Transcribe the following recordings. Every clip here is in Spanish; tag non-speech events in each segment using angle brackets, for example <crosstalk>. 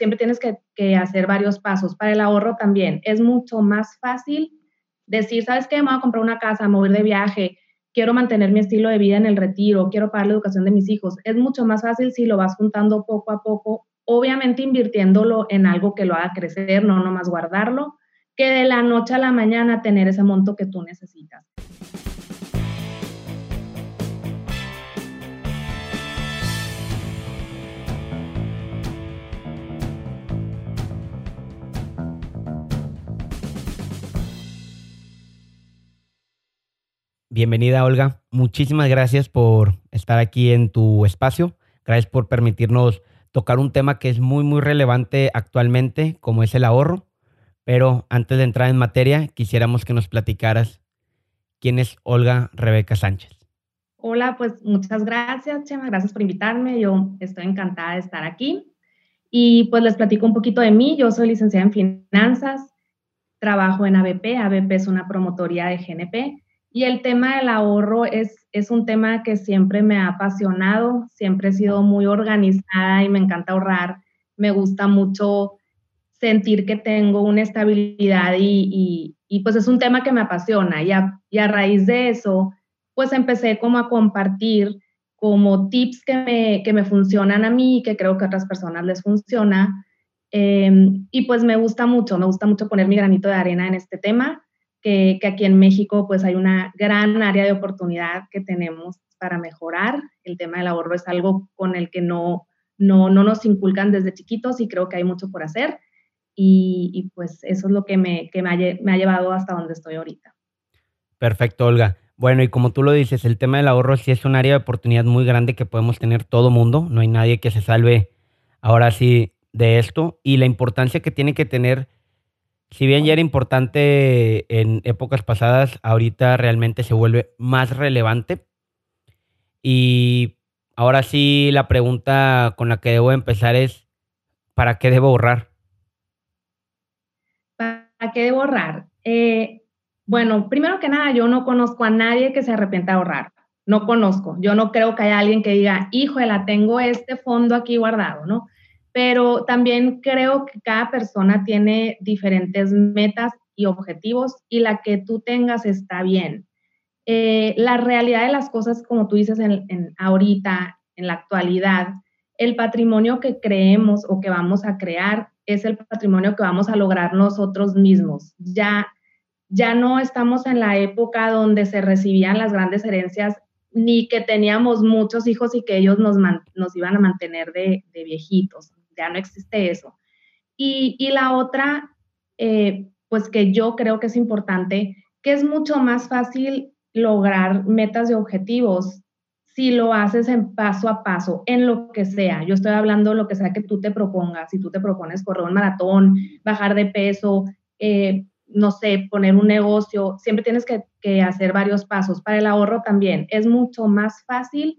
siempre tienes que, hacer varios pasos. Para el ahorro también es mucho más fácil decir, ¿sabes qué? Me voy a comprar una casa, mover de viaje, quiero mantener mi estilo de vida en el retiro, quiero pagar la educación de mis hijos. Es mucho más fácil si lo vas juntando poco a poco, obviamente invirtiéndolo en algo que lo haga crecer, no nomás guardarlo, que de la noche a la mañana tener ese monto que tú necesitas. Bienvenida, Olga. Muchísimas gracias por estar aquí en tu espacio. Gracias por permitirnos tocar un tema que es muy, muy relevante actualmente, como es el ahorro. Pero antes de entrar en materia, quisiéramos que nos platicaras quién es Olga Rebeca Sánchez. Hola, pues muchas gracias, Chema. Gracias por invitarme. Yo estoy encantada de estar aquí. Y pues les platico un poquito de mí. Yo soy licenciada en finanzas, trabajo en ABP. ABP es una promotoría de GNP y el tema del ahorro es, es un tema que siempre me ha apasionado, siempre he sido muy organizada y me encanta ahorrar. Me gusta mucho sentir que tengo una estabilidad y, y, pues es un tema que me apasiona. Y a, y a, raíz de eso, pues empecé como a compartir como tips que me, que me funcionan a mí y que creo que a otras personas les funciona. Em, y pues me gusta mucho, me gusta mucho poner mi granito de arena en este tema que, aquí en México pues hay una gran área de oportunidad que tenemos para mejorar. El tema del ahorro es algo con el que no, no, no nos inculcan desde chiquitos y creo que hay mucho por hacer. Y, pues eso es lo que, me, que me, ha, me ha llevado hasta donde estoy ahorita. Perfecto, Olga. Bueno, y como tú lo dices, el tema del ahorro sí es un área de oportunidad muy grande que podemos tener todo mundo. No hay nadie que se salve ahora sí de esto. Y la importancia que tiene que tener si bien ya era importante en épocas pasadas, ahorita realmente se vuelve más relevante. Y ahora sí, la pregunta con la que debo empezar es, ¿para qué debo ahorrar? ¿Para qué debo ahorrar? Eh, bueno, primero que nada, yo no conozco a nadie que se arrepienta de ahorrar. No conozco. Yo no creo que haya alguien que diga, híjole, tengo este fondo aquí guardado, ¿no? Pero también creo que cada persona tiene diferentes metas y objetivos y la que tú tengas está bien. Eh, la realidad de las cosas, como tú dices en, ahorita, en la actualidad, el patrimonio que creemos o que vamos a crear es el patrimonio que vamos a lograr nosotros mismos. Ya, ya no estamos en la época donde se recibían las grandes herencias ni que teníamos muchos hijos y que ellos nos, nos iban a mantener de, de viejitos ya no existe eso. Y, la otra, eh, pues que yo creo que es importante, que es mucho más fácil lograr metas y objetivos si lo haces en paso a paso, en lo que sea. Yo estoy hablando de lo que sea que tú te propongas. Si tú te propones correr un maratón, bajar de peso, eh, no sé, poner un negocio, siempre tienes que, que, hacer varios pasos. Para el ahorro también es mucho más fácil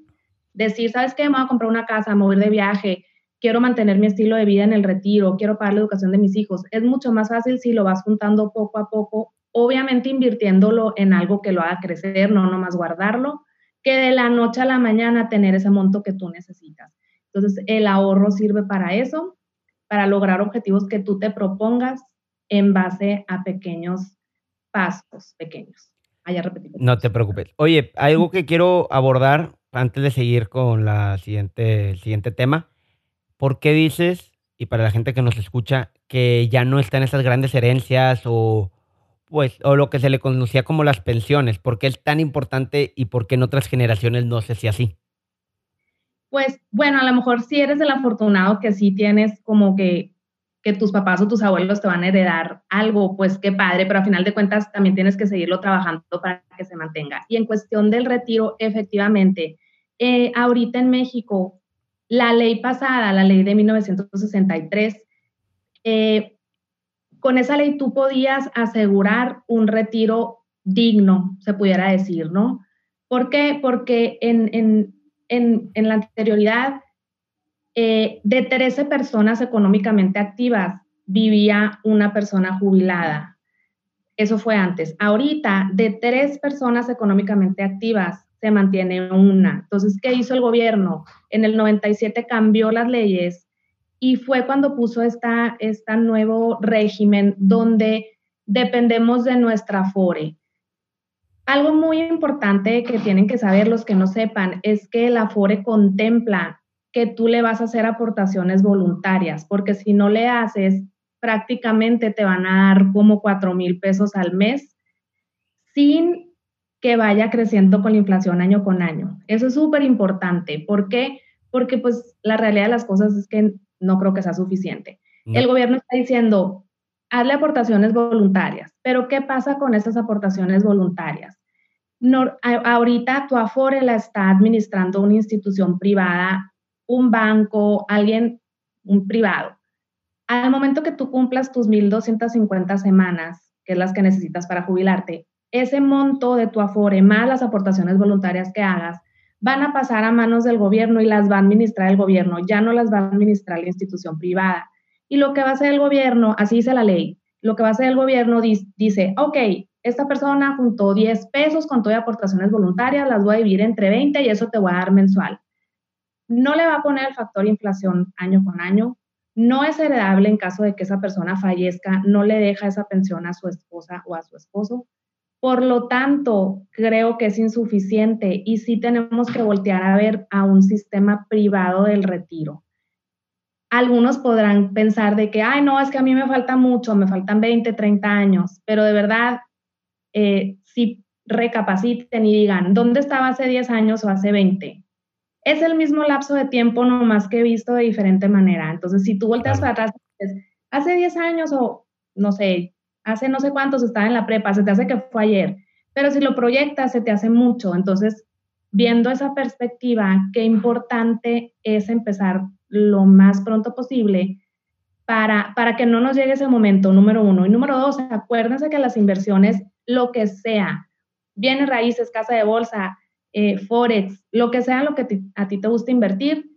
decir, ¿sabes qué? Me voy a comprar una casa, mover de viaje, quiero mantener mi estilo de vida en el retiro, quiero pagar la educación de mis hijos. Es mucho más fácil si lo vas juntando poco a poco, obviamente invirtiéndolo en algo que lo haga crecer, no nomás guardarlo, que de la noche a la mañana tener ese monto que tú necesitas. Entonces, el ahorro sirve para eso, para lograr objetivos que tú te propongas en base a pequeños pasos pequeños. No te preocupes. Oye, algo que quiero abordar antes de seguir con la siguiente, el siguiente tema ¿por qué dices, y para la gente que nos escucha, que ya no están esas grandes herencias o, pues, o lo que se le conocía como las pensiones? ¿Por qué es tan importante y por qué en otras generaciones no sé si así? Pues bueno, a lo mejor si eres el afortunado que sí tienes como que, que tus papás o tus abuelos te van a heredar algo, pues qué padre, pero a final de cuentas también tienes que seguirlo trabajando para que se mantenga. Y en cuestión del retiro, efectivamente, eh, ahorita en México la ley pasada, la ley de 1963, eh, con esa ley tú podías asegurar un retiro digno, se pudiera decir, ¿no? ¿Por qué? Porque en, la anterioridad, eh, de 13 personas económicamente activas, vivía una persona jubilada. Eso fue antes. Ahorita, de tres personas económicamente activas, se mantiene una. Entonces, ¿qué hizo el gobierno? En el 97 cambió las leyes y fue cuando puso esta, este nuevo régimen donde dependemos de nuestra FORE. Algo muy importante que tienen que saber los que no sepan es que la FORE contempla que tú le vas a hacer aportaciones voluntarias, porque si no le haces, prácticamente te van a dar como 4 mil pesos al mes sin que vaya creciendo con la inflación año con año. Eso es súper importante. ¿Por qué? Porque pues la realidad de las cosas es que no creo que sea suficiente. El gobierno está diciendo, hazle aportaciones voluntarias, pero ¿qué pasa con esas aportaciones voluntarias? No, ahorita tu Afore la está administrando una institución privada, un banco, alguien, un privado. Al momento que tú cumplas tus 1.250 semanas, que es las que necesitas para jubilarte, ese monto de tu Afore más las aportaciones voluntarias que hagas van a pasar a manos del gobierno y las va a administrar el gobierno, ya no las va a administrar la institución privada. Y lo que va a hacer el gobierno, así dice la ley, lo que va a hacer el gobierno dice, ok, esta persona juntó 10 pesos con todas aportaciones voluntarias, las voy a dividir entre 20 y eso te voy a dar mensual. No le va a poner el factor inflación año con año, no es heredable en caso de que esa persona fallezca, no le deja esa pensión a su esposa o a su esposo. Por lo tanto, creo que es insuficiente y sí tenemos que voltear a ver a un sistema privado del retiro. Algunos podrán pensar de que, ay, no, es que a mí me falta mucho, me faltan 20, 30 años, pero de verdad, eh, si recapaciten y digan, ¿dónde estaba hace 10 años o hace 20? Es el mismo lapso de tiempo, nomás que visto de diferente manera. Entonces, si tú volteas para atrás, hace 10 años o, no sé, hace no sé cuántos estaba en la prepa, se te hace que fue ayer, pero si lo proyectas se te hace mucho. Entonces, viendo esa perspectiva, qué importante es empezar lo más pronto posible para, para que no nos llegue ese momento, número uno. Y número dos, acuérdense que las inversiones, lo que sea, bienes raíces, casa de bolsa, eh, forex, lo que sea lo que a ti te gusta invertir,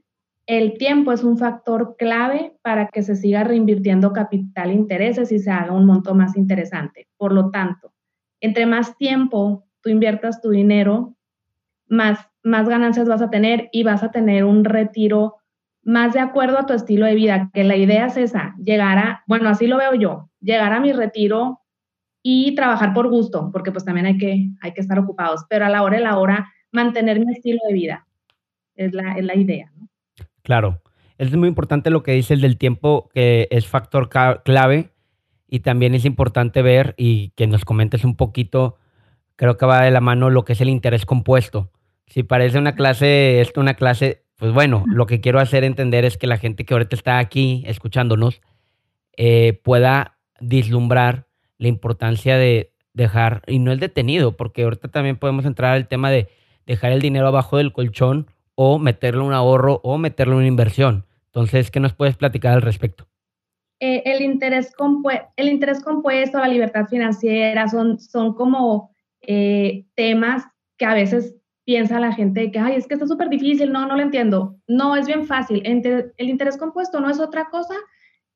el tiempo es un factor clave para que se siga reinvirtiendo capital e intereses y se haga un monto más interesante. Por lo tanto, entre más tiempo tú inviertas tu dinero, más, ganancias vas a tener y vas a tener un retiro más de acuerdo a tu estilo de vida, que la idea es esa, llegar a, bueno, así lo veo yo, llegar a mi retiro y trabajar por gusto, porque pues también hay que, hay que estar ocupados, pero a la hora de la hora mantener mi estilo de vida, es la, es la idea. ¿no? Claro, es muy importante lo que dices del tiempo, que es factor clave, y también es importante ver y que nos comentes un poquito, creo que va de la mano lo que es el interés compuesto. Si parece una clase, esto una clase, pues bueno, lo que quiero hacer entender es que la gente que ahorita está aquí escuchándonos eh, pueda vislumbrar la importancia de dejar, y no el detenido, porque ahorita también podemos entrar al tema de dejar el dinero abajo del colchón o meterlo en un ahorro o meterlo en una inversión. Entonces, ¿qué nos puedes platicar al respecto? Eh, el, interés compuesto, la libertad financiera, son, son como eh, temas que a veces piensa la gente que, ay, es que está súper difícil, no, no lo entiendo. No, es bien fácil. El interés compuesto no es otra cosa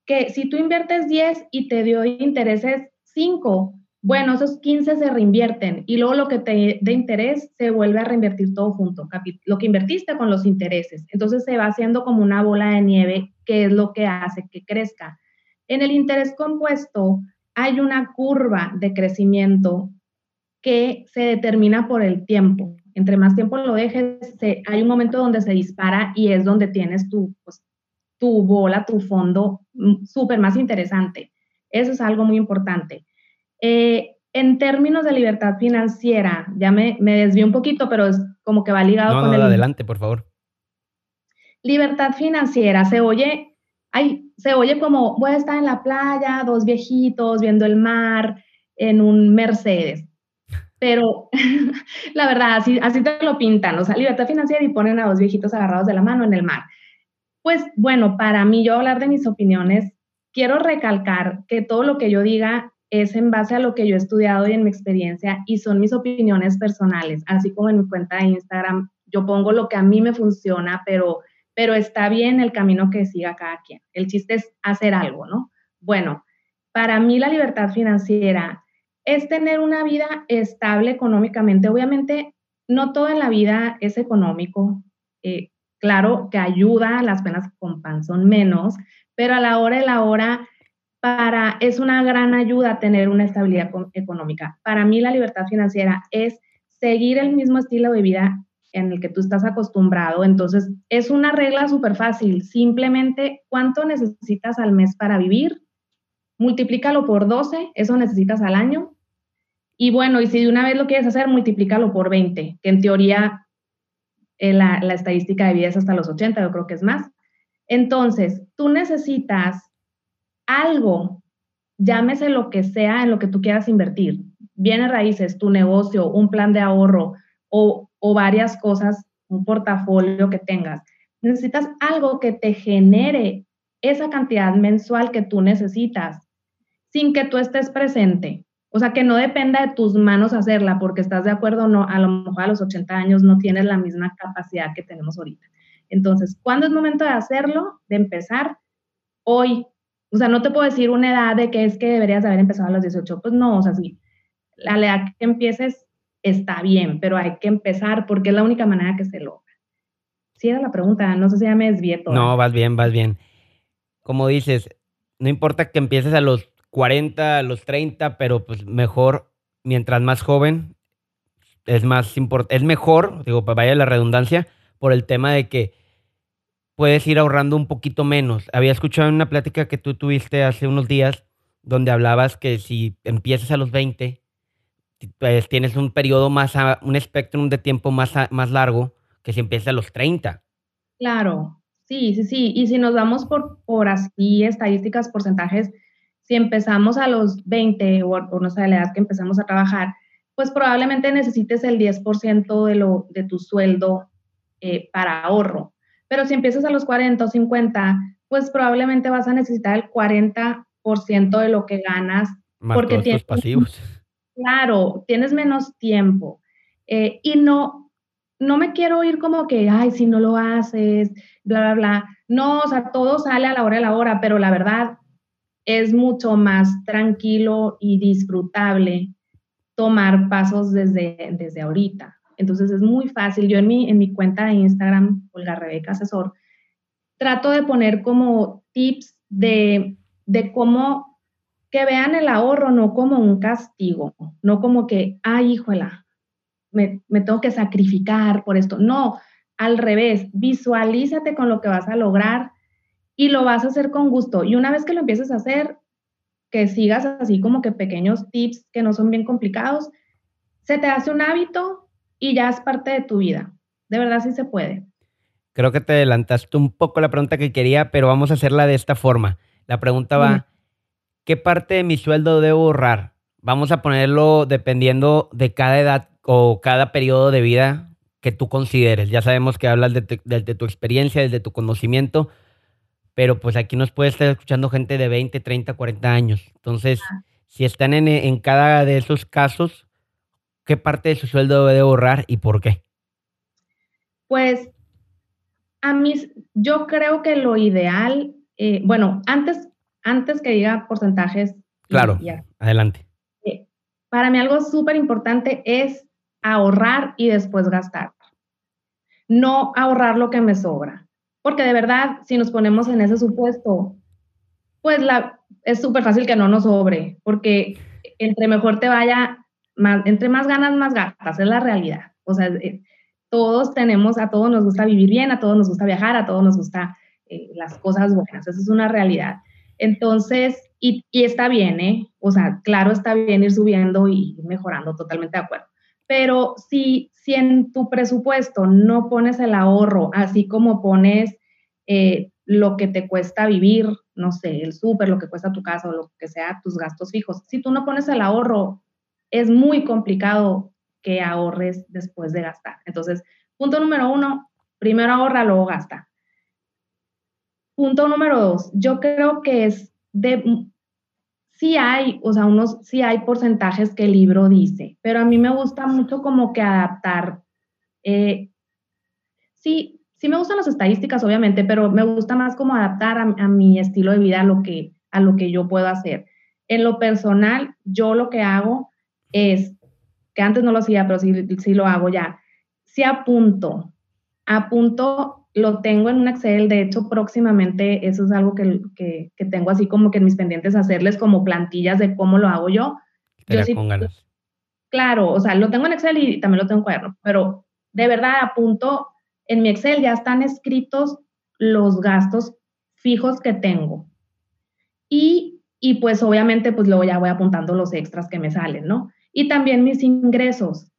que si tú inviertes 10 y te dio intereses 5, bueno, esos 15 se reinvierten y luego lo que te dé interés se vuelve a reinvertir todo junto, lo que invertiste con los intereses. Entonces se va haciendo como una bola de nieve que es lo que hace que crezca. En el interés compuesto hay una curva de crecimiento que se determina por el tiempo. Entre más tiempo lo dejes, hay un momento donde se dispara y es donde tienes tu, pues, tu bola, tu fondo mm, súper más interesante. Eso es algo muy importante. Eh, en términos de libertad financiera, ya me, me desvío un poquito, pero es como que va ligado con el... adelante, por favor. Libertad financiera, se oye, ay, se oye como voy a estar en la playa, dos viejitos viendo el mar en un Mercedes. Pero <laughs> la verdad, así, así te lo pintan, o sea, libertad financiera y ponen a dos viejitos agarrados de la mano en el mar. Pues bueno, para mí yo hablar de mis opiniones, quiero recalcar que todo lo que yo diga es en base a lo que yo he estudiado y en mi experiencia y son mis opiniones personales, así como en mi cuenta de Instagram, yo pongo lo que a mí me funciona, pero, pero está bien el camino que siga cada quien. El chiste es hacer algo, ¿no? Bueno, para mí la libertad financiera es tener una vida estable económicamente. Obviamente, no todo en la vida es económico. Eh, claro que ayuda, las penas con pan son menos, pero a la hora de la hora es una gran ayuda tener una estabilidad económica. Para mí la libertad financiera es seguir el mismo estilo de vida en el que tú estás acostumbrado. Entonces, es una regla súper fácil. Simplemente, ¿cuánto necesitas al mes para vivir? Multiplícalo por 12, eso necesitas al año. Y bueno, y si de una vez lo quieres hacer, multiplícalo por 20, que en teoría eh, la, la estadística de vida es hasta los 80, yo creo que es más. Entonces, tú necesitas algo, llámese lo que sea en lo que tú quieras invertir, bienes raíces, tu negocio, un plan de ahorro o, o varias cosas, un portafolio que tengas. Necesitas algo que te genere esa cantidad mensual que tú necesitas sin que tú estés presente. O sea, que no dependa de tus manos hacerla, porque estás de acuerdo o no, a lo mejor a los 80 años no tienes la misma capacidad que tenemos ahorita. Entonces, ¿cuándo es momento de hacerlo? De empezar hoy. O sea, no te puedo decir una edad de que es que deberías haber empezado a los 18. Pues no, o sea, sí, la edad que empieces está bien, pero hay que empezar porque es la única manera que se logra. Si era la pregunta, no sé si ya me desvié todo. No, vas bien, vas bien. Como dices, no importa que empieces a los 40, a los 30, pero pues mejor, mientras más joven, es más importante, es mejor, digo, vaya la redundancia, por el tema de que puedes ir ahorrando un poquito menos. Había escuchado en una plática que tú tuviste hace unos días donde hablabas que si empiezas a los 20, pues tienes un periodo más, un espectro de tiempo más, más largo que si empiezas a los 30. Claro, sí, sí, sí. Y si nos vamos por, por así estadísticas, porcentajes, si empezamos a los 20 o, o no sé, la edad que empezamos a trabajar, pues probablemente necesites el 10% de, lo, de tu sueldo eh, para ahorro. Pero si empiezas a los 40 o 50, pues probablemente vas a necesitar el 40% de lo que ganas. porque tienes, pasivos. Claro, tienes menos tiempo. Eh, y no, no me quiero ir como que, ay, si no lo haces, bla, bla, bla. No, o sea, todo sale a la hora de la hora, pero la verdad es mucho más tranquilo y disfrutable tomar pasos desde, desde ahorita. Entonces es muy fácil. Yo en mi, en mi cuenta de Instagram, Olga Rebeca Asesor, trato de poner como tips de, de cómo que vean el ahorro no como un castigo, no como que, ay, híjola, me, me tengo que sacrificar por esto. No, al revés, visualízate con lo que vas a lograr y lo vas a hacer con gusto. Y una vez que lo empieces a hacer, que sigas así como que pequeños tips que no son bien complicados, se te hace un hábito y ya es parte de tu vida. De verdad sí se puede. Creo que te adelantaste un poco la pregunta que quería, pero vamos a hacerla de esta forma. La pregunta va, ¿qué parte de mi sueldo debo ahorrar? Vamos a ponerlo dependiendo de cada edad o cada periodo de vida que tú consideres. Ya sabemos que hablas de, tu experiencia, desde tu conocimiento, pero pues aquí nos puede estar escuchando gente de 20, 30, 40 años. Entonces, ah. si están en, en cada de esos casos, ¿qué parte de su sueldo debe ahorrar y por qué? Pues a mí, yo creo que lo ideal, eh, bueno, antes, antes que diga porcentajes. Claro, adelante. Eh, para mí algo súper importante es ahorrar y después gastar. No ahorrar lo que me sobra. Porque de verdad, si nos ponemos en ese supuesto, pues la, es súper fácil que no nos sobre, porque entre mejor te vaya entre más ganas, más gastas, es la realidad. O sea, eh, todos tenemos, a todos nos gusta vivir bien, a todos nos gusta viajar, a todos nos gusta eh, las cosas buenas, esa es una realidad. Entonces, y, y, está bien, ¿eh? O sea, claro, está bien ir subiendo y mejorando, totalmente de acuerdo. Pero si, si en tu presupuesto no pones el ahorro, así como pones lo que te cuesta vivir, no sé, el súper, lo que cuesta tu casa lo que sea, tus gastos fijos, si tú no pones el ahorro es muy complicado que ahorres después de gastar. Entonces, punto número uno, primero ahorra, luego gasta. Punto número dos, yo creo que es de, sí hay, o sea, unos, sí hay porcentajes que el libro dice, pero a mí me gusta mucho como que adaptar. Eh, sí, sí me gustan las estadísticas, obviamente, pero me gusta más como adaptar a, a mi estilo de vida a lo, que, a lo que yo puedo hacer. En lo personal, yo lo que hago es, que antes no lo hacía, pero sí, sí lo hago ya, si apunto, apunto lo tengo en un Excel, de hecho próximamente eso es algo que, que, tengo así como que en mis pendientes hacerles como plantillas de cómo lo hago yo. yo sí, con ganas. Claro, o sea, lo tengo en Excel y también lo tengo en cuaderno, pero de verdad apunto, en mi Excel ya están escritos los gastos fijos que tengo. Y, y pues obviamente pues luego ya voy apuntando los extras que me salen, ¿no? Y también mis ingresos.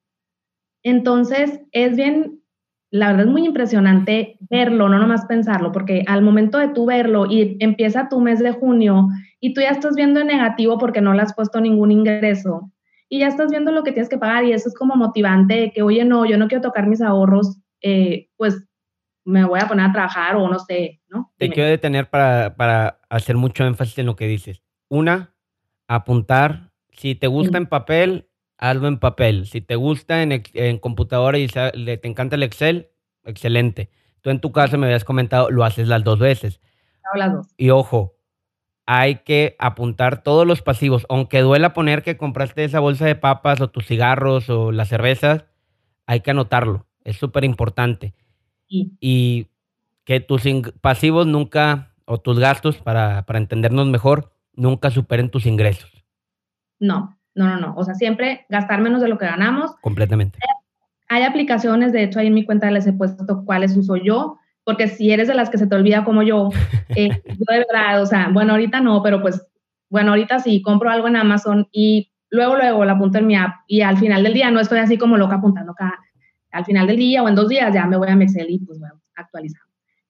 Entonces, es bien, la verdad es muy impresionante verlo, no nomás pensarlo, porque al momento de tú verlo y empieza tu mes de junio y tú ya estás viendo en negativo porque no le has puesto ningún ingreso y ya estás viendo lo que tienes que pagar y eso es como motivante de que, oye, no, yo no quiero tocar mis ahorros, eh, pues me voy a poner a trabajar o no sé, ¿no? Te quiero detener para, para hacer mucho énfasis en lo que dices. Una, apuntar. Si te gusta en papel, hazlo en papel. Si te gusta en, en computadora y te encanta el Excel, excelente. Tú en tu caso me habías comentado, lo haces las dos veces. las dos. Y ojo, hay que apuntar todos los pasivos. Aunque duela poner que compraste esa bolsa de papas o tus cigarros o las cervezas, hay que anotarlo. Es súper importante. Y que tus pasivos nunca, o tus gastos, para, para entendernos mejor, nunca superen tus ingresos. No, no, no, no. O sea, siempre gastar menos de lo que ganamos. Completamente. Hay aplicaciones, de hecho, ahí en mi cuenta les he puesto cuáles uso yo, porque si eres de las que se te olvida como yo, <laughs> eh, yo de verdad, o sea, bueno, ahorita no, pero pues, bueno, ahorita sí, compro algo en Amazon y luego, luego la apunto en mi app y al final del día no estoy así como loca apuntando cada, al final del día o en dos días ya me voy a mi Excel y pues bueno, actualizar.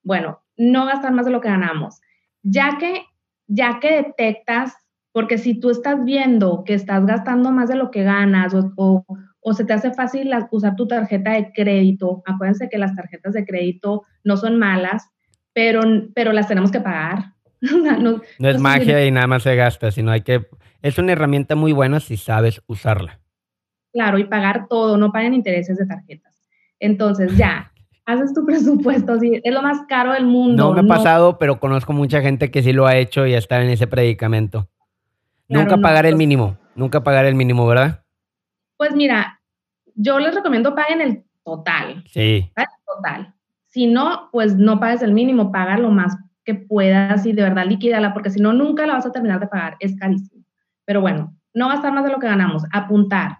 Bueno, no gastar más de lo que ganamos. Ya que, ya que detectas, porque si tú estás viendo que estás gastando más de lo que ganas o, o, se te hace fácil usar tu tarjeta de crédito, acuérdense que las tarjetas de crédito no son malas, pero, pero las tenemos que pagar. <laughs> no, no, es magia y nada más se gasta, sino hay que... Es una herramienta muy buena si sabes usarla. Claro, y pagar todo, no paguen intereses de tarjetas. Entonces, ya, <laughs> haces tu presupuesto, es lo más caro del mundo. No me ha pasado, pero conozco mucha gente que sí lo ha hecho y está en ese predicamento. Nunca pagar el pues mínimo, nunca pagar el mínimo, ¿verdad? Pues mira, yo les recomiendo paguen el total. Sí. El total. Si no, pues no pagues el mínimo, paga lo más que puedas y de verdad liquídala, porque si no, nunca la vas a terminar de pagar, es carísimo. Pero bueno, no gastar más de lo que ganamos, apuntar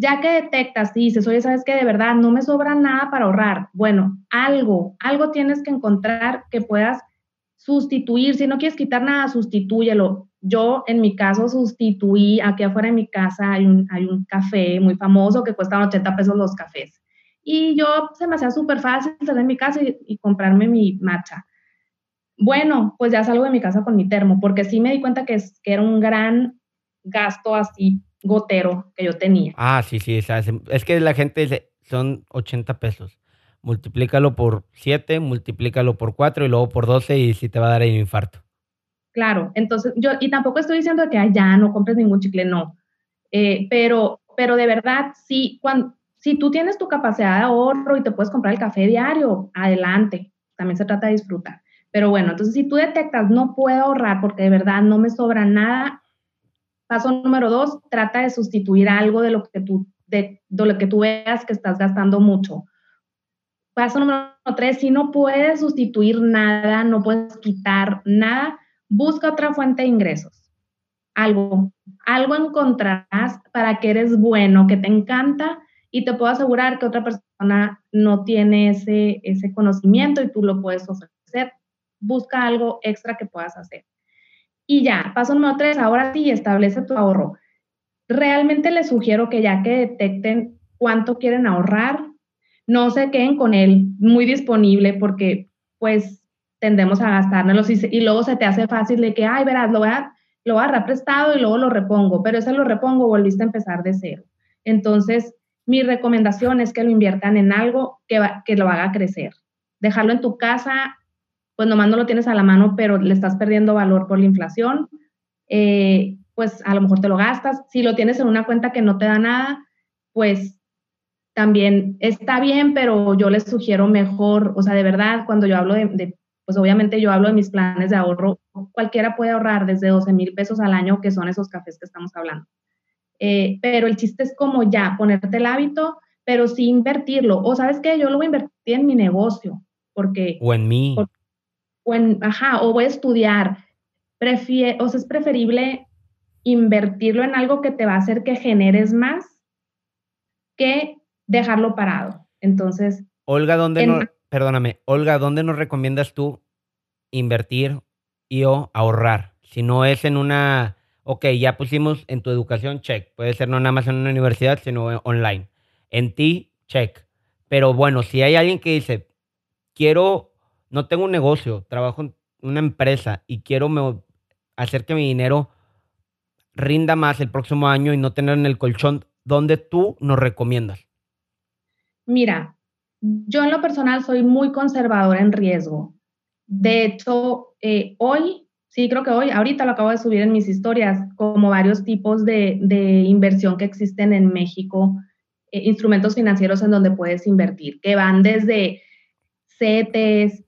ya que detectas y dices, oye, ¿sabes qué? De verdad, no me sobra nada para ahorrar. Bueno, algo, algo tienes que encontrar que puedas sustituir. Si no quieres quitar nada, sustitúyelo. Yo, en mi caso, sustituí, aquí afuera de mi casa hay un, hay un café muy famoso que cuesta 80 pesos los cafés. Y yo se me hacía súper fácil salir de mi casa y, comprarme mi matcha. Bueno, pues ya salgo de mi casa con mi termo, porque sí me di cuenta que, es, que era un gran gasto así gotero que yo tenía. Ah, sí, sí, es que la gente dice, son 80 pesos. Multiplícalo por 7, multiplícalo por 4 y luego por 12 y sí te va a dar el infarto. Claro, entonces yo, y tampoco estoy diciendo que ya no compres ningún chicle, no. Eh, pero, pero de verdad, sí, cuando, si tú tienes tu capacidad de ahorro y te puedes comprar el café diario, adelante. También se trata de disfrutar. Pero bueno, entonces si tú detectas, no puedo ahorrar porque de verdad no me sobra nada, Paso número dos, trata de sustituir algo de lo que tú, de, lo que tú veas que estás gastando mucho. Paso número tres, si no puedes sustituir nada, no puedes quitar nada, busca otra fuente de ingresos. Algo, algo encontrarás para que eres bueno, que te encanta y te puedo asegurar que otra persona no tiene ese, ese conocimiento y tú lo puedes ofrecer. Busca algo extra que puedas hacer. Y ya, paso número tres, ahora sí, establece tu ahorro. Realmente les sugiero que ya que detecten cuánto quieren ahorrar, no se queden con él muy disponible porque pues tendemos a gastárnoslo y, y, luego se te hace fácil de que, ay, verás, lo voy a, lo voy a agarrar prestado y luego lo repongo, pero ese lo repongo, volviste a empezar de cero. Entonces, mi recomendación es que lo inviertan en algo que, que lo haga crecer. Dejarlo en tu casa pues nomás no lo tienes a la mano, pero le estás perdiendo valor por la inflación, eh, pues a lo mejor te lo gastas. Si lo tienes en una cuenta que no te da nada, pues también está bien, pero yo les sugiero mejor, o sea, de verdad, cuando yo hablo de, pues obviamente yo hablo de mis planes de ahorro, cualquiera puede ahorrar desde 12 mil pesos al año, que son esos cafés que estamos hablando. Eh, pero el chiste es como ya ponerte el hábito, pero sí invertirlo. O sabes qué, yo lo voy a invertir en mi negocio porque... O en mí. o en, ajá, o voy a estudiar. Prefiero, o sea, es preferible invertirlo en algo que te va a hacer que generes más que dejarlo parado. Entonces... Olga, ¿dónde no, perdóname, Olga, ¿dónde nos recomiendas tú invertir y o ahorrar? Si no es en una, ok, ya pusimos en tu educación, check. Puede ser no nada más en una universidad, sino online. En ti, check. Pero bueno, si hay alguien que dice, quiero, no tengo un negocio, trabajo en una empresa y quiero hacer que mi dinero rinda más el próximo año y no tener en el colchón, ¿dónde tú nos recomiendas? Mira, yo en lo personal soy muy conservadora en riesgo. De hecho, eh, hoy, sí, creo que hoy, ahorita lo acabo de subir en mis historias, como varios tipos de, inversión que existen en México, eh, instrumentos financieros en donde puedes invertir, que van desde CETES,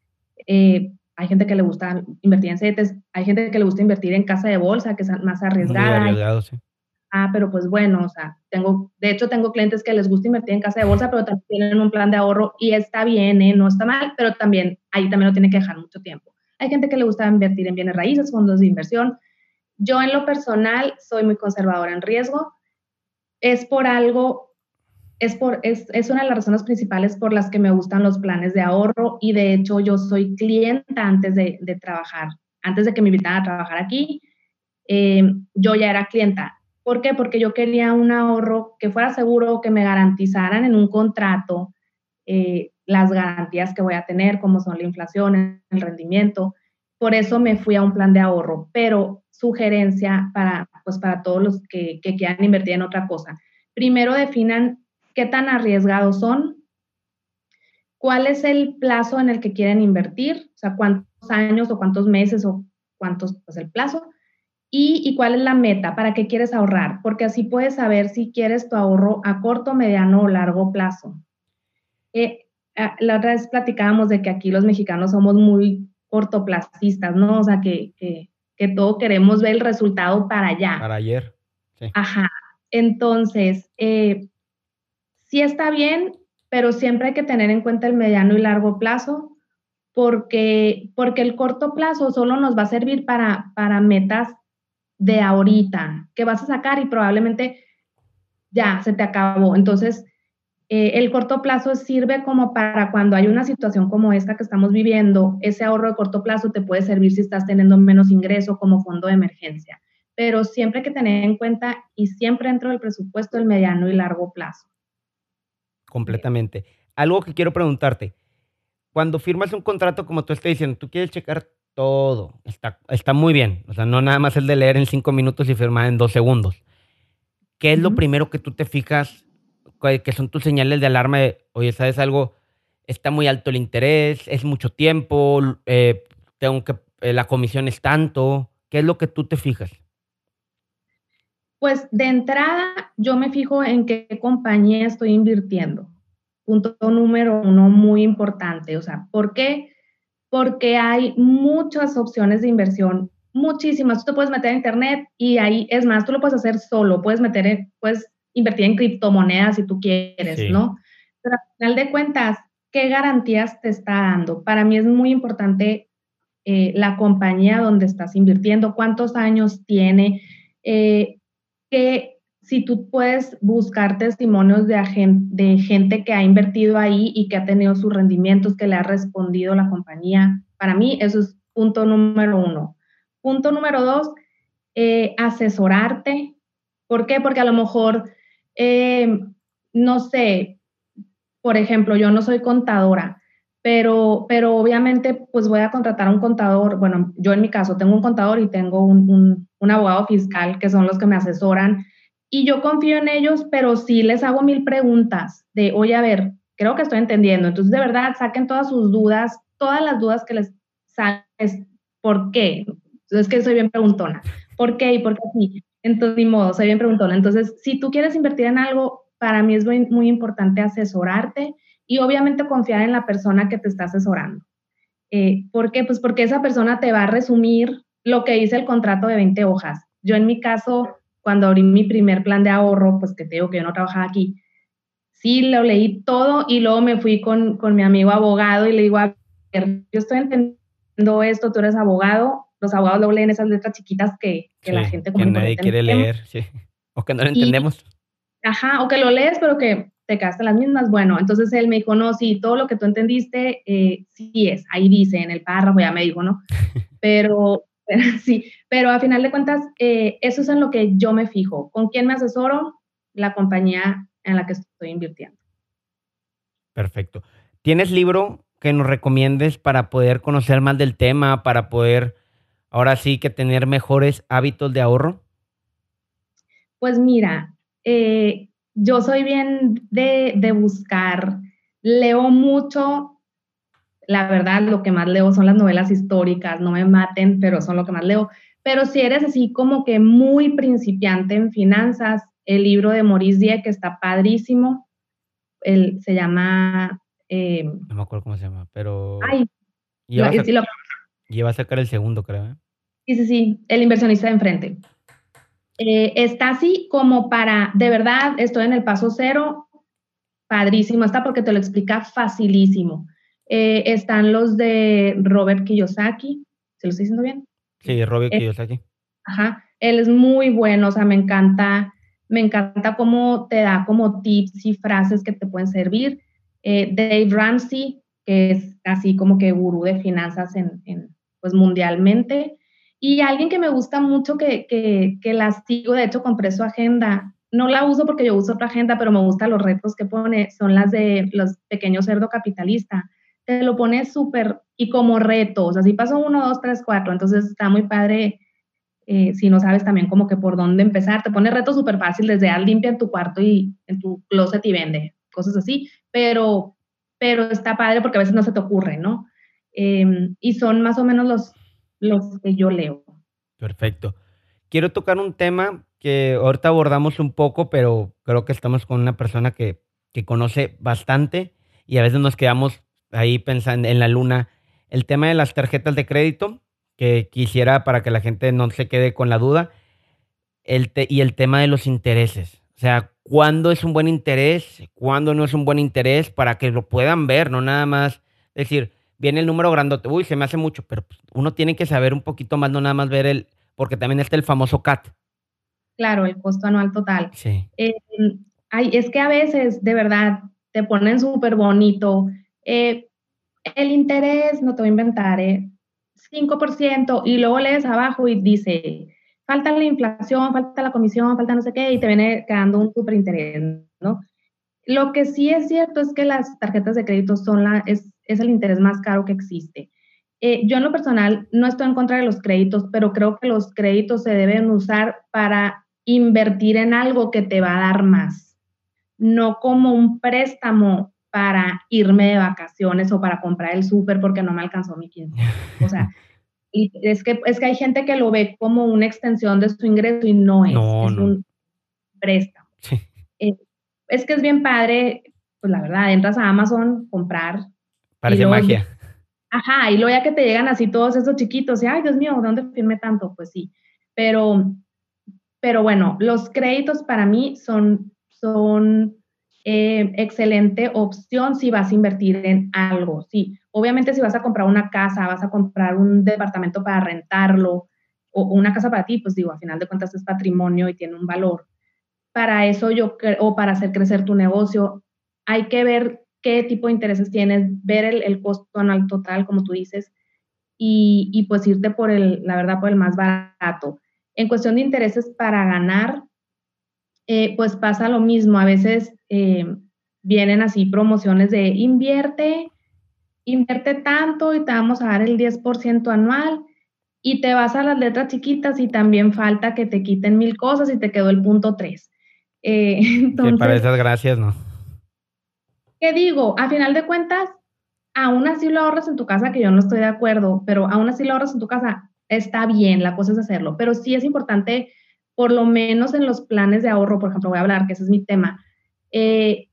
eh, hay gente que le gusta invertir en CETES, hay gente que le gusta invertir en casa de bolsa, que es más arriesgada. sí. Ah, pero pues bueno, o sea, tengo, de hecho tengo clientes que les gusta invertir en casa de bolsa, pero también tienen un plan de ahorro y está bien, ¿eh? no está mal, pero también ahí también lo tiene que dejar mucho tiempo. Hay gente que le gusta invertir en bienes raíces, fondos de inversión. Yo en lo personal soy muy conservadora en riesgo. Es por algo, es, por, es, es una de las razones principales por las que me gustan los planes de ahorro y de hecho yo soy clienta antes de, de trabajar, antes de que me invitaran a trabajar aquí. Eh, yo ya era clienta ¿Por qué? Porque yo quería un ahorro que fuera seguro, que me garantizaran en un contrato eh, las garantías que voy a tener, como son la inflación, el rendimiento. Por eso me fui a un plan de ahorro, pero sugerencia para, pues para todos los que, que quieran invertir en otra cosa. Primero definan qué tan arriesgados son, cuál es el plazo en el que quieren invertir, o sea, cuántos años o cuántos meses o cuántos, pues el plazo, y, cuál es la meta, para qué quieres ahorrar, porque así puedes saber si quieres tu ahorro a corto, mediano o largo plazo. Eh, ah, la otra vez platicábamos de que aquí los mexicanos somos muy cortoplacistas, ¿no? O sea, que, que, todo queremos ver el resultado para allá. Para ayer. Sí. Ajá. Entonces, eh, sí está bien, pero siempre hay que tener en cuenta el mediano y largo plazo, porque, porque el corto plazo solo nos va a servir para, para metas de ahorita, que vas a sacar y probablemente ya se te acabó. Entonces, eh, el corto plazo sirve como para cuando hay una situación como esta que estamos viviendo, ese ahorro de corto plazo te puede servir si estás teniendo menos ingreso como fondo de emergencia. Pero siempre hay que tener en cuenta y siempre dentro del presupuesto el mediano y largo plazo. Completamente. Algo que quiero preguntarte. Cuando firmas un contrato, como tú estás diciendo, tú quieres checar todo. Está, está muy bien. O sea, no nada más el de leer en cinco minutos y firmar en dos segundos. ¿Qué es lo primero que tú te fijas que son tus señales de alarma de, oye, ¿sabes algo? Está muy alto el interés, es mucho tiempo, eh, tengo que, eh, la comisión es tanto. ¿Qué es lo que tú te fijas? Pues de entrada, yo me fijo en qué compañía estoy invirtiendo. Punto número uno muy importante. O sea, ¿por qué? Porque hay muchas opciones de inversión, muchísimas. Tú te puedes meter en internet y ahí, es más, tú lo puedes hacer solo, puedes meter, en, puedes invertir en criptomonedas si tú quieres, ¿no? Pero al final de cuentas, ¿qué garantías te está dando? Para mí es muy importante eh, la compañía donde estás invirtiendo, cuántos años tiene, eh, qué, si tú puedes buscar testimonios de, de gente que ha invertido ahí y que ha tenido sus rendimientos, que le ha respondido la compañía, para mí eso es punto número uno. Punto número dos, eh, asesorarte. ¿Por qué? Porque a lo mejor, eh, no sé, por ejemplo, yo no soy contadora, pero, pero obviamente pues voy a contratar a un contador, bueno, yo en mi caso tengo un contador y tengo un, un abogado fiscal que son los que me asesoran y yo confío en ellos, pero sí les hago mil preguntas de, oye, a ver, creo que estoy entendiendo. Entonces, de verdad, saquen todas sus dudas, todas las dudas que les salen, ¿por qué? Es que soy bien preguntona. ¿Por qué? ¿Y por qué sí? Entonces, ni modo, soy bien preguntona. Entonces, si tú quieres invertir en algo, para mí es muy, muy importante asesorarte y obviamente confiar en la persona que te está asesorando. Eh, ¿Por qué? Pues porque esa persona te va a resumir lo que dice el contrato de 20 hojas. Yo en mi caso cuando abrí mi primer plan de ahorro, pues que te digo que yo no trabajaba aquí, sí lo leí todo y luego me fui con, mi amigo abogado y le digo, a yo estoy entendiendo esto, tú eres abogado, los abogados luego leen esas letras chiquitas que, la gente como que nadie quiere leer, sí. O que no lo entendemos. ajá, o que lo lees, pero que te quedaste las mismas. Bueno, entonces él me dijo, no, sí, todo lo que tú entendiste, eh, sí es, ahí dice en el párrafo, ya me dijo, ¿no? <laughs> Pero, <laughs> sí, pero a final de cuentas, eh, eso es en lo que yo me fijo. ¿Con quién me asesoro? La compañía en la que estoy invirtiendo. Perfecto. ¿Tienes libro que nos recomiendes para poder conocer más del tema, para poder ahora sí que tener mejores hábitos de ahorro? Pues mira, eh, yo soy bien de, de, buscar, leo mucho, la verdad lo que más leo son las novelas históricas, no me maten, pero son lo que más leo. Pero si eres así como que muy principiante en finanzas, el libro de Maurice Dieck está padrísimo, el, se llama... Eh, no me acuerdo cómo se llama, pero... Ay, lleva, a, a sacar el segundo, creo. ¿eh? Sí, sí, sí, el inversionista de enfrente. Eh, está así como para, de verdad, estoy en el paso cero, padrísimo, está porque te lo explica facilísimo. Eh, están los de Robert Kiyosaki, ¿se lo estoy diciendo bien? Sí, Robert Kiyosaki. Ajá, él es muy bueno, o sea, me encanta, me encanta cómo te da como tips y frases que te pueden servir. Eh, Dave Ramsey, que es así como que gurú de finanzas en, en pues mundialmente. Y alguien que me gusta mucho, que, que, que la sigo, de hecho compré su agenda. No la uso porque yo uso otra agenda, pero me gustan los retos que pone, son las de los pequeños cerdo capitalista. Te lo pone súper y como retos, así pasó uno, dos, tres, cuatro. Entonces está muy padre eh, si no sabes también como que por dónde empezar. Te pone retos súper fácil desde al limpia tu cuarto y en tu closet y vende, cosas así. Pero, pero está padre porque a veces no se te ocurre, ¿no? Em, y son más o menos los, los que yo leo. Perfecto. Quiero tocar un tema que ahorita abordamos un poco, pero creo que estamos con una persona que, que conoce bastante y a veces nos quedamos ahí pensando en la luna. El tema de las tarjetas de crédito, que quisiera para que la gente no se quede con la duda, el y el tema de los intereses. O sea, ¿cuándo es un buen interés? ¿Cuándo no es un buen interés? Para que lo puedan ver, no nada más decir, viene el número grandote, uy, se me hace mucho, pero pues, uno tiene que saber un poquito más, no nada más ver el, porque también está el famoso CAT. Claro, el costo anual total. Sí. Eh, es que a veces, de verdad, te ponen súper bonito. Eh, el interés, no te voy a inventar, eh, 5%, y luego lees abajo y dice, falta la inflación, falta la comisión, falta no sé qué, y te viene quedando un súper interés, ¿no? Lo que sí es cierto es que las tarjetas de crédito son la, es es el interés más caro que existe. Eh, yo en lo personal no estoy en contra de los créditos, pero creo que los créditos se deben usar para invertir en algo que te va a dar más, no como un préstamo para irme de vacaciones o para comprar el súper porque no me alcanzó mi quince. O sea, <laughs> es que, es que hay gente que lo ve como una extensión de su ingreso y no es, es un préstamo. Eh, es que es bien padre, pues la verdad, entras a Amazon, comprar Parece magia. Ajá, y luego ya que te llegan así todos esos chiquitos, y ay, Dios mío, ¿de dónde firmé tanto? Pues sí, pero, pero bueno, los créditos para mí son, son eh, excelente opción si vas a invertir en algo, sí. Obviamente si vas a comprar una casa, vas a comprar un departamento para rentarlo o, una casa para ti, pues digo, al final de cuentas es patrimonio y tiene un valor. Para eso yo, o para hacer crecer tu negocio, hay que ver qué tipo de intereses tienes, ver el, costo anual total, como tú dices, y, pues irte por el, la verdad, por el más barato. En cuestión de intereses para ganar, eh, pues pasa lo mismo. A veces eh, vienen así promociones de invierte, invierte tanto y te vamos a dar el 10% anual y te vas a las letras chiquitas y también falta que te quiten mil cosas y te quedó el punto 3. Eh, <laughs> entonces, para esas gracias, ¿no? ¿Qué digo? A final de cuentas, aún así lo ahorras en tu casa, que yo no estoy de acuerdo, pero aún así lo ahorras en tu casa, está bien, la cosa es hacerlo, pero sí es importante, por lo menos en los planes de ahorro, por ejemplo, voy a hablar, que ese es mi tema, eh,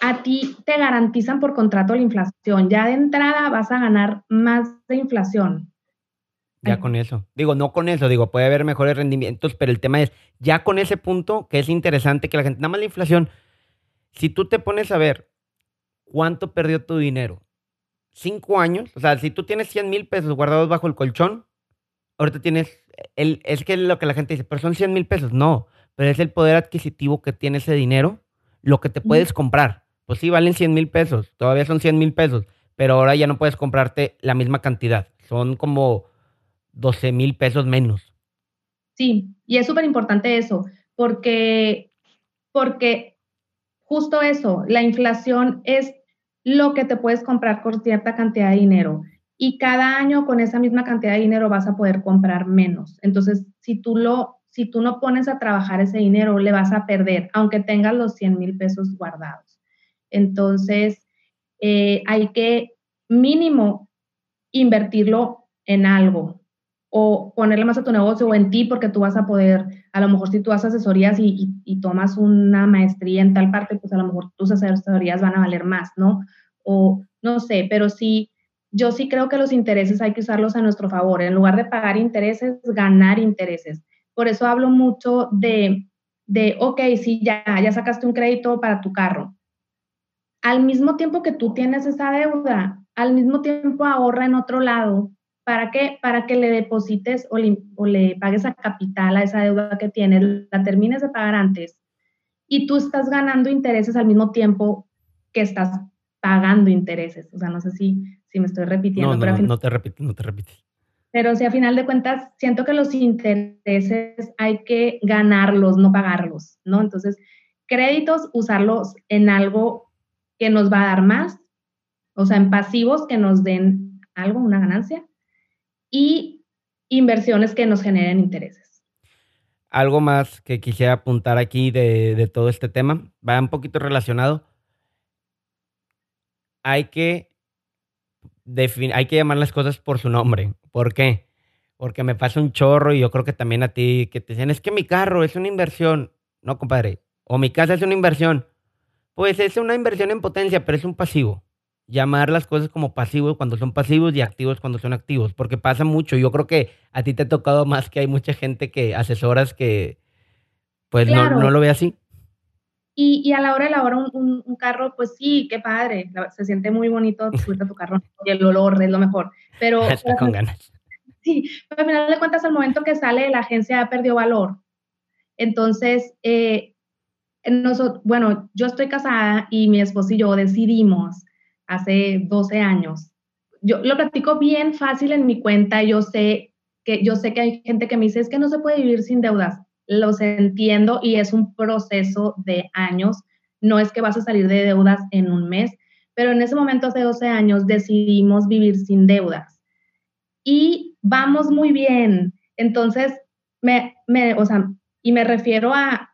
a ti te garantizan por contrato la inflación, ya de entrada vas a ganar más de inflación. Ya con eso. Digo, no con eso, digo, puede haber mejores rendimientos, pero el tema es, ya con ese punto, que es interesante que la gente, nada más la inflación, si tú te pones a ver, ¿cuánto perdió tu dinero? cinco años, o sea, si tú tienes 100 mil pesos guardados bajo el colchón, ahorita tienes, el, es que lo que la gente dice, pero son 100 mil pesos. No, pero es el poder adquisitivo que tiene ese dinero, lo que te puedes comprar. Pues sí, valen 100 mil pesos, todavía son 100 mil pesos, pero ahora ya no puedes comprarte la misma cantidad. Son como 12 mil pesos menos. Sí, y es súper importante eso, porque, porque justo eso, la inflación es lo que te puedes comprar con cierta cantidad de dinero y cada año con esa misma cantidad de dinero vas a poder comprar menos. Entonces, si tú lo, si tú no pones a trabajar ese dinero, le vas a perder, aunque tengas los 100 mil pesos guardados. Entonces, eh, hay que mínimo invertirlo en algo o ponerle más a tu negocio o en ti porque tú vas a poder, a lo mejor si tú haces asesorías y, y tomas una maestría en tal parte, pues a lo mejor tus asesorías van a valer más, ¿no? O no sé, pero sí yo sí creo que los intereses hay que usarlos a nuestro favor. En lugar de pagar intereses, ganar intereses. Por eso hablo mucho de, de ok, sí, ya, ya sacaste un crédito para tu carro. Al mismo tiempo que tú tienes esa deuda, al mismo tiempo ahorra en otro lado. ¿Para qué? Para que le deposites o le, o le pagues a capital a esa deuda que tienes, la termines de pagar antes y tú estás ganando intereses al mismo tiempo que estás pagando intereses. O sea, no sé si, si me estoy repitiendo. No, no, no, te repites, no te repites. Pero si a final de cuentas siento que los intereses hay que ganarlos, no pagarlos, ¿no? Entonces, créditos, usarlos en algo que nos va a dar más, o sea, en pasivos que nos den algo, una ganancia, y inversiones que nos generen intereses. Algo más que quisiera apuntar aquí de, de todo este tema, va un poquito relacionado hay que, hay que llamar las cosas por su nombre. ¿Por qué? Porque me pasa un chorro y yo creo que también a ti, que te dicen, es que mi carro es una inversión. No, compadre. O mi casa es una inversión. Pues es una inversión en potencia, pero es un pasivo. Llamar las cosas como pasivos cuando son pasivos y activos cuando son activos, porque pasa mucho. Yo creo que a ti te ha tocado más que hay mucha gente que asesoras que pues no, no lo ve así. Y, a la hora de la hora un, un, carro, pues sí, qué padre, se siente muy bonito subirte <laughs> a tu carro y el olor es lo mejor. Pero, <laughs> Está con ganas. Sí, pero al final de cuentas, al momento que sale, la agencia ha perdido valor. Entonces, eh, nosotros, bueno, yo estoy casada y mi esposo y yo decidimos hace 12 años. Yo lo practico bien fácil en mi cuenta. Yo sé que yo sé que hay gente que me dice es que no se puede vivir sin deudas los entiendo y es un proceso de años. No es que vas a salir de deudas en un mes, pero en ese momento, hace 12 años, decidimos vivir sin deudas. Y vamos muy bien. Entonces, me, me o sea, y me refiero a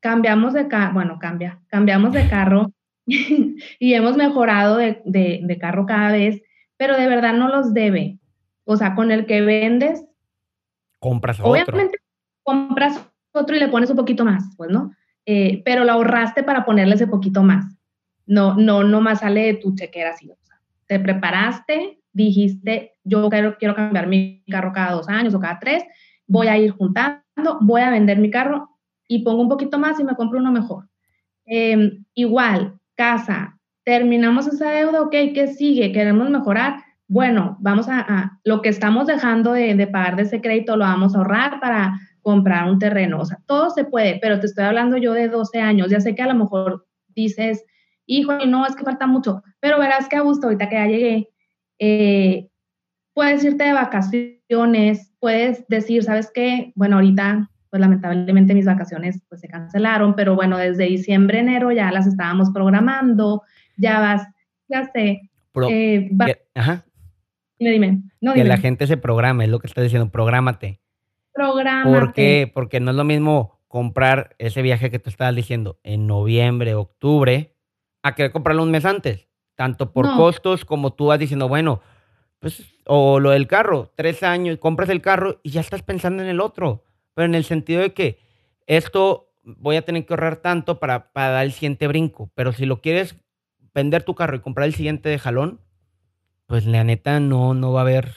cambiamos de carro, bueno, cambia, cambiamos de carro <laughs> y hemos mejorado de, de, carro cada vez, pero de verdad no los debe. O sea, con el que vendes. Compras otro. Obviamente compras otro y le pones un poquito más, pues, ¿no? Eh, pero lo ahorraste para ponerle ese poquito más. No, no, no más sale de tu chequera así. Te preparaste, dijiste, yo quiero, quiero cambiar mi carro cada dos años o cada tres, voy a ir juntando, voy a vender mi carro y pongo un poquito más y me compro uno mejor. Em, igual, casa, terminamos esa deuda, ok, ¿qué sigue? ¿Queremos mejorar? Bueno, vamos a, lo que estamos dejando de, de pagar de ese crédito lo vamos a ahorrar para comprar un terreno. O sea, todo se puede, pero te estoy hablando yo de 12 años. Ya sé que a lo mejor dices, hijo, no, es que falta mucho, pero verás que a gusto, ahorita que ya llegué, eh, puedes irte de vacaciones, puedes decir, ¿sabes qué? Bueno, ahorita, pues lamentablemente mis vacaciones pues se cancelaron, pero bueno, desde diciembre, enero ya las estábamos programando, ya vas, ya sé. eh, ajá. Dime, dime. No, que la gente se programa, es lo que estás diciendo, prográmate. Programa. ¿Por qué? Porque no es lo mismo comprar ese viaje que tú estabas diciendo en noviembre, octubre, a querer comprarlo un mes antes. Tanto por costos como tú vas diciendo, bueno, pues, o lo del carro, tres años, compras el carro y ya estás pensando en el otro. Pero en el sentido de que esto voy a tener que ahorrar tanto para, para dar el siguiente brinco. Pero si lo quieres vender tu carro y comprar el siguiente de jalón, pues la neta no, no va a haber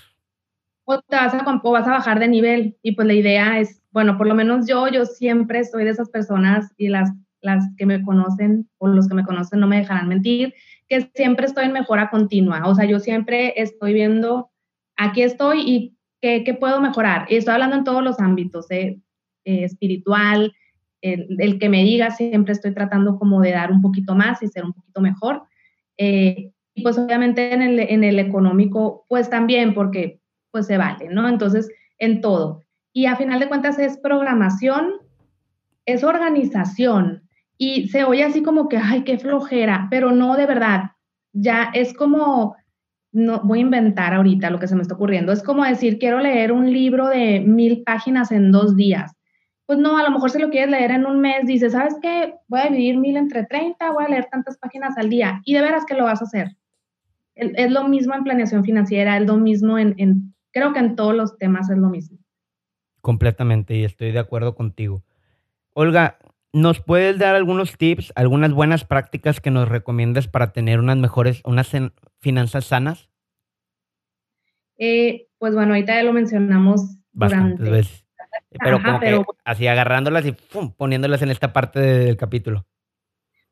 o te vas a, vas a bajar de nivel. Y pues la idea es, bueno, por lo menos yo, yo siempre soy de esas personas y las, las que me conocen o los que me conocen no me dejarán mentir, que siempre estoy en mejora continua. O sea, yo siempre estoy viendo, aquí estoy y qué, qué puedo mejorar. Y estoy hablando en todos los ámbitos, ¿eh? Eh, espiritual, el, que me diga, siempre estoy tratando como de dar un poquito más y ser un poquito mejor. Eh, y pues obviamente en el, en el económico, pues también, porque pues se vale, ¿no? Entonces, en todo. Y a final de cuentas es programación, es organización. Y se oye así como que, ay, qué flojera, pero no de verdad. Ya es como, no voy a inventar ahorita lo que se me está ocurriendo. Es como decir, quiero leer un libro de mil páginas en dos días pues no, a lo mejor si lo quieres leer en un mes, dices, ¿sabes qué? Voy a dividir mil entre 30, voy a leer tantas páginas al día y de veras que lo vas a hacer. Es lo mismo en planeación financiera, es lo mismo en, creo que en todos los temas es lo mismo. Completamente y estoy de acuerdo contigo. Olga, ¿nos puedes dar algunos tips, algunas buenas prácticas que nos recomiendas para tener unas mejores, unas finanzas sanas? Eh, pues bueno, ahorita ya lo mencionamos Bastantes durante, pero como que así agarrándolas y poniéndolas en esta parte del capítulo.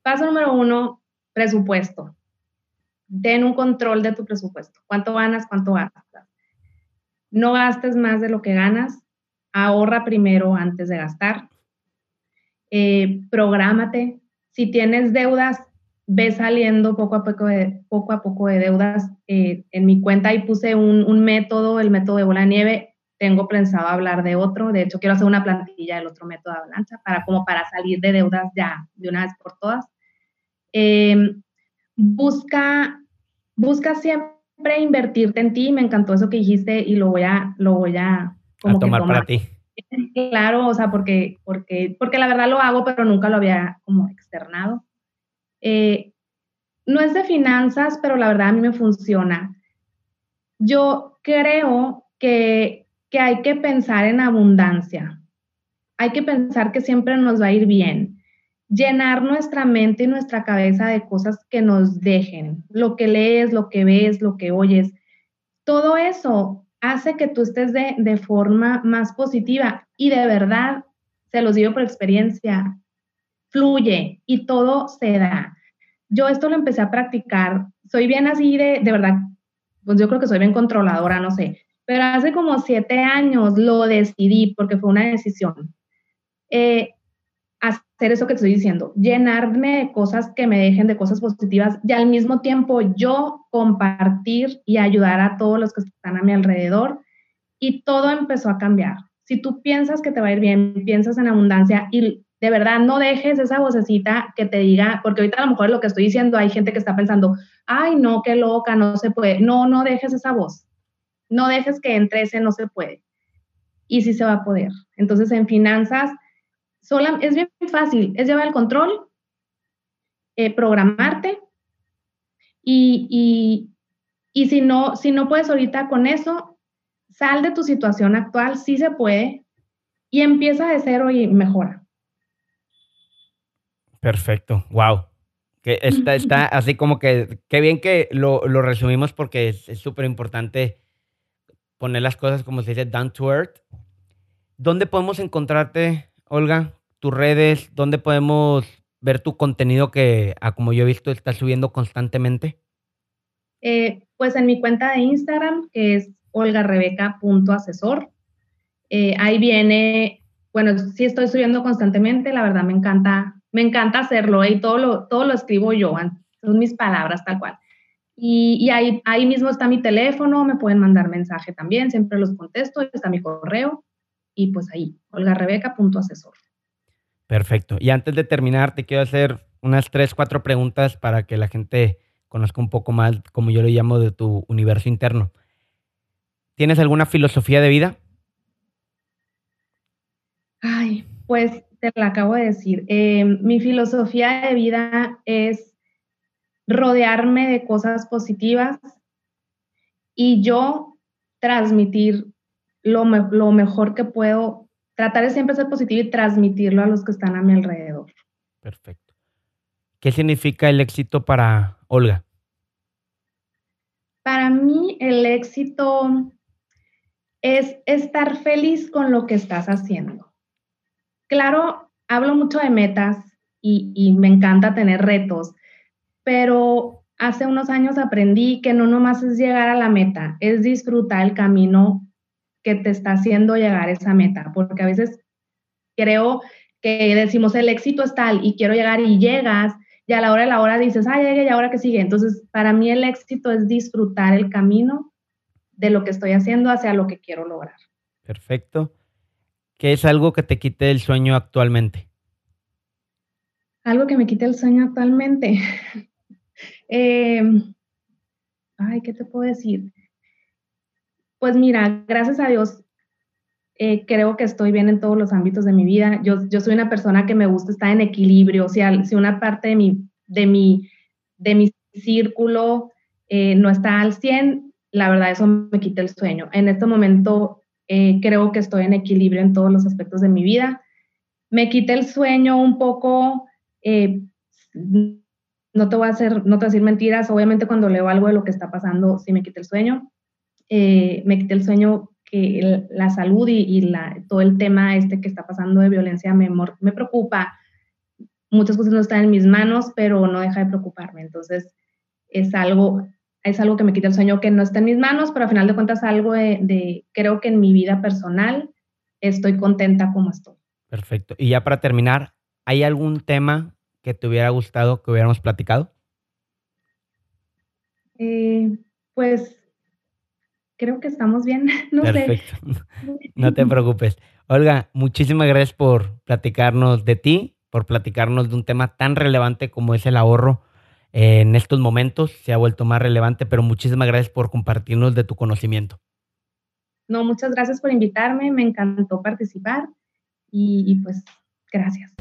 Paso número uno, presupuesto. Den un control de tu presupuesto. ¿Cuánto ganas? ¿Cuánto gastas? No gastes más de lo que ganas. Ahorra primero antes de gastar. Eh, prográmate. Si tienes deudas, ve saliendo poco a poco de, poco a poco de deudas. Eh, en mi cuenta ahí puse un, método, el método de bola de nieve tengo pensado hablar de otro, de hecho quiero hacer una plantilla del otro método de avalancha para como para salir de deudas ya de una vez por todas. Em, busca, busca siempre invertirte en ti, me encantó eso que dijiste y lo voy a, lo voy a, como tomar, para ti. Claro, o sea, porque, porque, porque la verdad lo hago, pero nunca lo había como externado. Eh, no es de finanzas, pero la verdad a mí me funciona. Yo creo que que hay que pensar en abundancia. Hay que pensar que siempre nos va a ir bien. Llenar nuestra mente y nuestra cabeza de cosas que nos dejen. Lo que lees, lo que ves, lo que oyes. Todo eso hace que tú estés de, de forma más positiva y de verdad, se los digo por experiencia, fluye y todo se da. Yo esto lo empecé a practicar. Soy bien así de, de verdad, pues yo creo que soy bien controladora, no sé pero hace como siete años lo decidí porque fue una decisión. Eh, hacer eso que te estoy diciendo, llenarme de cosas que me dejen de cosas positivas y al mismo tiempo yo compartir y ayudar a todos los que están a mi alrededor y todo empezó a cambiar. Si tú piensas que te va a ir bien, piensas en abundancia y de verdad no dejes esa vocecita que te diga, porque ahorita a lo mejor lo que estoy diciendo hay gente que está pensando, ay no, qué loca, no se puede. No, no dejes esa voz no dejes que entre ese no se puede. Y sí se va a poder. Entonces, en finanzas, sola, es bien fácil, es llevar el control, eh, programarte y, y, si, no, si no puedes ahorita con eso, sal de tu situación actual, sí se puede, y empieza de cero y mejora. Perfecto, wow. Que está, está <laughs> así como que, qué bien que lo, resumimos porque es súper importante poner las cosas como se dice, down to earth. ¿Dónde podemos encontrarte, Olga? Tus redes, ¿dónde podemos ver tu contenido que, a como yo he visto, estás subiendo constantemente? Eh, pues en mi cuenta de Instagram, que es olgarebeca.asesor. Eh, ahí viene, bueno, sí estoy subiendo constantemente, la verdad me encanta, me encanta hacerlo y todo lo, todo lo escribo yo, son mis palabras tal cual. Y, ahí, ahí mismo está mi teléfono, me pueden mandar mensaje también, siempre los contesto, está mi correo y pues ahí, olgarebeca.asesor. Perfecto. Y antes de terminar, te quiero hacer unas tres, cuatro preguntas para que la gente conozca un poco más, como yo lo llamo, de tu universo interno. ¿Tienes alguna filosofía de vida? Ay, pues te la acabo de decir. Eh, mi filosofía de vida es rodearme de cosas positivas y yo transmitir lo, lo mejor que puedo, tratar de siempre ser positivo y transmitirlo a los que están a mi alrededor. Perfecto. ¿Qué significa el éxito para Olga? Para mí el éxito es estar feliz con lo que estás haciendo. Claro, hablo mucho de metas y, y me encanta tener retos, pero hace unos años aprendí que no nomás es llegar a la meta, es disfrutar el camino que te está haciendo llegar esa meta, porque a veces creo que decimos el éxito es tal y quiero llegar y llegas y a la hora de la hora dices, ah, llegué y ahora que sigue. Entonces, para mí el éxito es disfrutar el camino de lo que estoy haciendo hacia lo que quiero lograr. Perfecto. ¿Qué es algo que te quite el sueño actualmente? Algo que me quite el sueño actualmente. <laughs> Em, ay, ¿qué te puedo decir? Pues mira, gracias a Dios, eh, creo que estoy bien en todos los ámbitos de mi vida. Yo, soy una persona que me gusta estar en equilibrio. Si una parte de mi, de mi, de mi círculo eh, no está al 100, la verdad eso me quita el sueño. En este momento eh, creo que estoy en equilibrio en todos los aspectos de mi vida. Me quita el sueño un poco, no te voy a hacer, no te voy a decir mentiras, obviamente cuando leo algo de lo que está pasando, sí me quita el sueño. Me quita el sueño la salud y, la, todo el tema este que está pasando de violencia me, me preocupa. Muchas cosas no están en mis manos, pero no deja de preocuparme. Entonces, es algo, es algo que me quita el sueño que no está en mis manos, pero al final de cuentas algo de, creo que en mi vida personal estoy contenta como estoy. Perfecto. Y ya para terminar, ¿hay algún tema que te hubiera gustado que hubiéramos platicado? Eh, pues creo que estamos bien. <laughs> No Perfecto. <laughs> No te preocupes. Olga, muchísimas gracias por platicarnos de ti, por platicarnos de un tema tan relevante como es el ahorro en estos momentos. Se ha vuelto más relevante, pero muchísimas gracias por compartirnos de tu conocimiento. No, muchas gracias por invitarme. Me encantó participar y, y pues gracias.